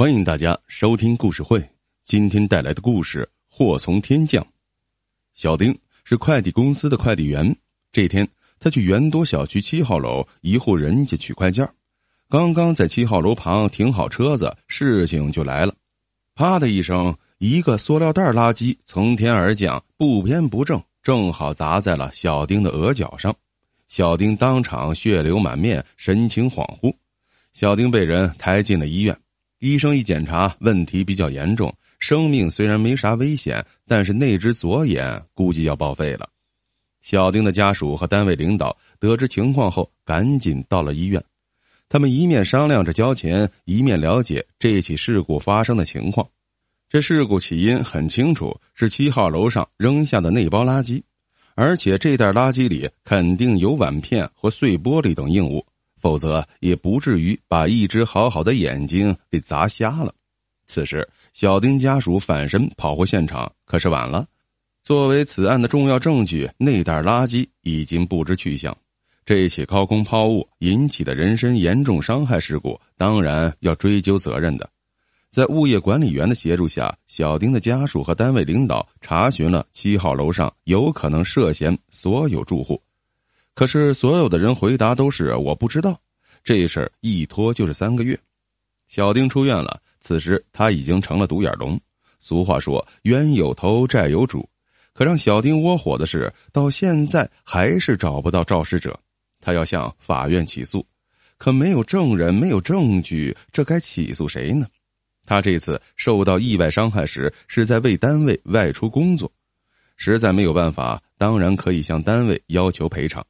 欢迎大家收听故事会。今天带来的故事《祸从天降》。小丁是快递公司的快递员。这天，他去元多小区七号楼一户人家取快件刚刚在七号楼旁停好车子，事情就来了。啪的一声，一个塑料袋垃圾从天而降，不偏不正，正好砸在了小丁的额角上。小丁当场血流满面，神情恍惚。小丁被人抬进了医院。医生一检查，问题比较严重，生命虽然没啥危险，但是那只左眼估计要报废了。小丁的家属和单位领导得知情况后，赶紧到了医院。他们一面商量着交钱，一面了解这起事故发生的情况。这事故起因很清楚，是七号楼上扔下的那包垃圾，而且这袋垃圾里肯定有碗片和碎玻璃等硬物。否则也不至于把一只好好的眼睛给砸瞎了。此时，小丁家属反身跑回现场，可是晚了。作为此案的重要证据，那袋垃圾已经不知去向。这起高空抛物引起的人身严重伤害事故，当然要追究责任的。在物业管理员的协助下，小丁的家属和单位领导查询了七号楼上有可能涉嫌所有住户。可是，所有的人回答都是我不知道。这事儿一拖就是三个月。小丁出院了，此时他已经成了独眼龙。俗话说“冤有头，债有主”，可让小丁窝火的是，到现在还是找不到肇事者。他要向法院起诉，可没有证人，没有证据，这该起诉谁呢？他这次受到意外伤害时，是在为单位外出工作，实在没有办法，当然可以向单位要求赔偿。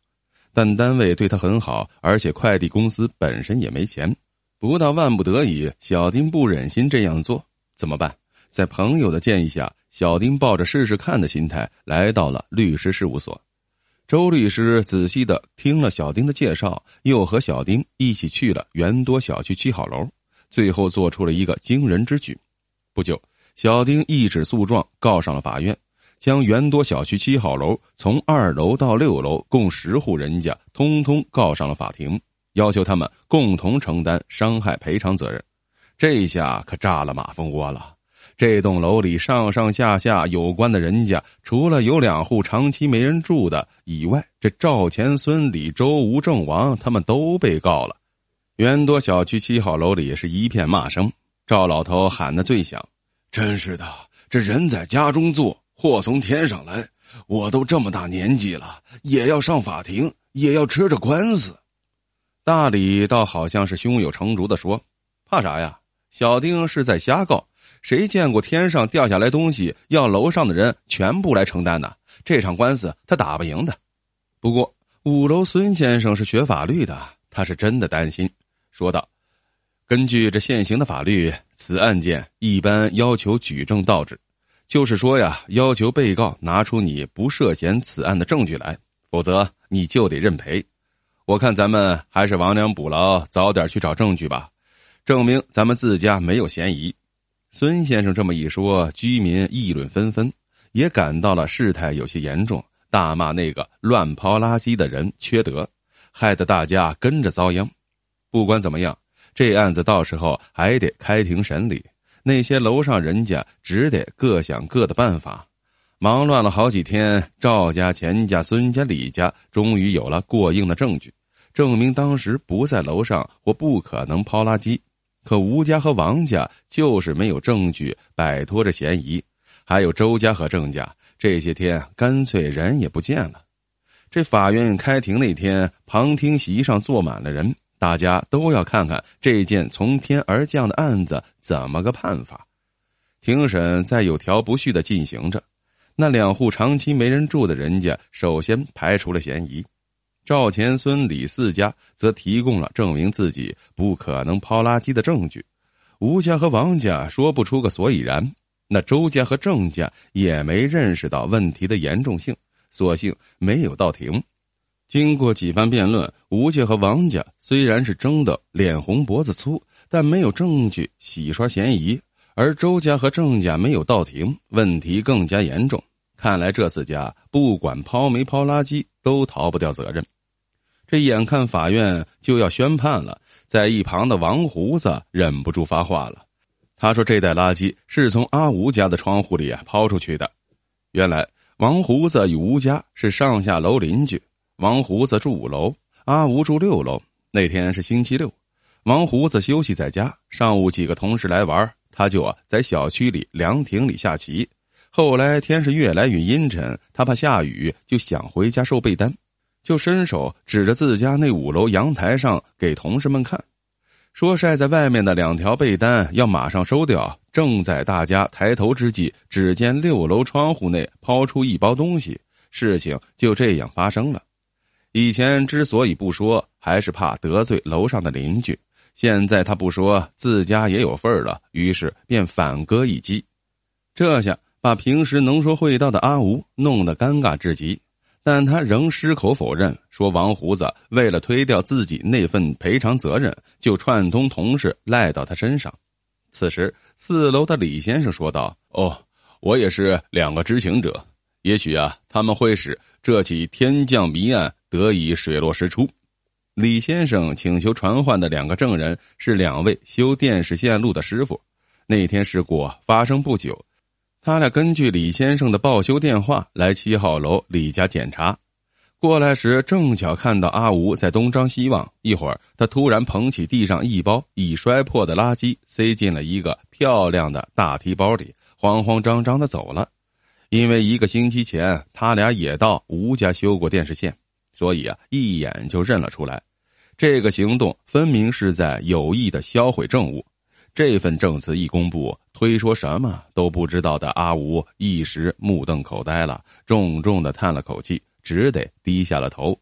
但单位对他很好，而且快递公司本身也没钱，不到万不得已，小丁不忍心这样做，怎么办？在朋友的建议下，小丁抱着试试看的心态来到了律师事务所。周律师仔细的听了小丁的介绍，又和小丁一起去了元多小区七号楼，最后做出了一个惊人之举。不久，小丁一纸诉状告上了法院。将元多小区七号楼从二楼到六楼共十户人家通通告上了法庭，要求他们共同承担伤害赔偿责任。这下可炸了马蜂窝了！这栋楼里上上下下有关的人家，除了有两户长期没人住的以外，这赵钱孙李周吴郑王他们都被告了。元多小区七号楼里是一片骂声，赵老头喊的最响：“真是的，这人在家中坐。”祸从天上来，我都这么大年纪了，也要上法庭，也要吃着官司。大李倒好像是胸有成竹的说：“怕啥呀？小丁是在瞎告，谁见过天上掉下来东西要楼上的人全部来承担呢？这场官司他打不赢的。”不过五楼孙先生是学法律的，他是真的担心，说道：“根据这现行的法律，此案件一般要求举证倒置。”就是说呀，要求被告拿出你不涉嫌此案的证据来，否则你就得认赔。我看咱们还是亡羊补牢，早点去找证据吧，证明咱们自家没有嫌疑。孙先生这么一说，居民议论纷纷，也感到了事态有些严重，大骂那个乱抛垃圾的人缺德，害得大家跟着遭殃。不管怎么样，这案子到时候还得开庭审理。那些楼上人家只得各想各的办法，忙乱了好几天。赵家、钱家、孙家、李家终于有了过硬的证据，证明当时不在楼上或不可能抛垃圾。可吴家和王家就是没有证据摆脱这嫌疑，还有周家和郑家，这些天干脆人也不见了。这法院开庭那天，旁听席上坐满了人。大家都要看看这件从天而降的案子怎么个判法。庭审在有条不紊的进行着。那两户长期没人住的人家，首先排除了嫌疑。赵钱孙李四家则提供了证明自己不可能抛垃圾的证据。吴家和王家说不出个所以然。那周家和郑家也没认识到问题的严重性，索性没有到庭。经过几番辩论，吴家和王家虽然是争得脸红脖子粗，但没有证据洗刷嫌疑；而周家和郑家没有到庭，问题更加严重。看来这四家不管抛没抛垃圾，都逃不掉责任。这眼看法院就要宣判了，在一旁的王胡子忍不住发话了：“他说这袋垃圾是从阿吴家的窗户里抛出去的。原来王胡子与吴家是上下楼邻居，王胡子住五楼，阿吴住六楼。那天是星期六，王胡子休息在家。上午几个同事来玩，他就啊在小区里凉亭里下棋。后来天是越来越阴沉，他怕下雨，就想回家收被单，就伸手指着自家那五楼阳台上给同事们看。说晒在外面的两条被单要马上收掉。正在大家抬头之际，只见六楼窗户内抛出一包东西，事情就这样发生了。以前之所以不说，还是怕得罪楼上的邻居。现在他不说，自家也有份儿了，于是便反戈一击。这下把平时能说会道的阿吴弄得尴尬至极。但他仍矢口否认，说王胡子为了推掉自己那份赔偿责任，就串通同事赖到他身上。此时，四楼的李先生说道：“哦，我也是两个知情者，也许啊，他们会使这起天降谜案得以水落石出。”李先生请求传唤的两个证人是两位修电视线路的师傅。那天事故发生不久。他俩根据李先生的报修电话来七号楼李家检查，过来时正巧看到阿吴在东张西望。一会儿，他突然捧起地上一包已摔破的垃圾，塞进了一个漂亮的大提包里，慌慌张张的走了。因为一个星期前他俩也到吴家修过电视线，所以啊，一眼就认了出来。这个行动分明是在有意的销毁证物。这份证词一公布，推说什么都不知道的阿吴一时目瞪口呆了，重重的叹了口气，只得低下了头。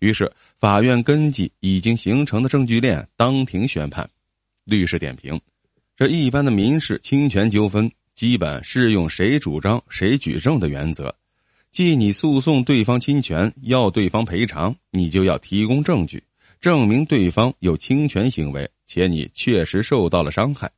于是，法院根据已经形成的证据链，当庭宣判。律师点评：这一般的民事侵权纠纷，基本适用谁主张谁举证的原则，即你诉讼对方侵权，要对方赔偿，你就要提供证据，证明对方有侵权行为。且你确实受到了伤害，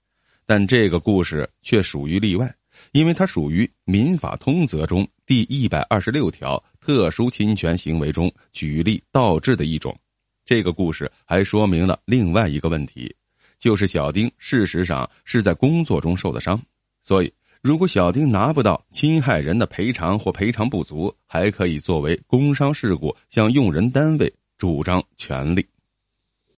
但这个故事却属于例外，因为它属于《民法通则》中第一百二十六条特殊侵权行为中举例倒置的一种。这个故事还说明了另外一个问题，就是小丁事实上是在工作中受的伤，所以如果小丁拿不到侵害人的赔偿或赔偿不足，还可以作为工伤事故向用人单位主张权利。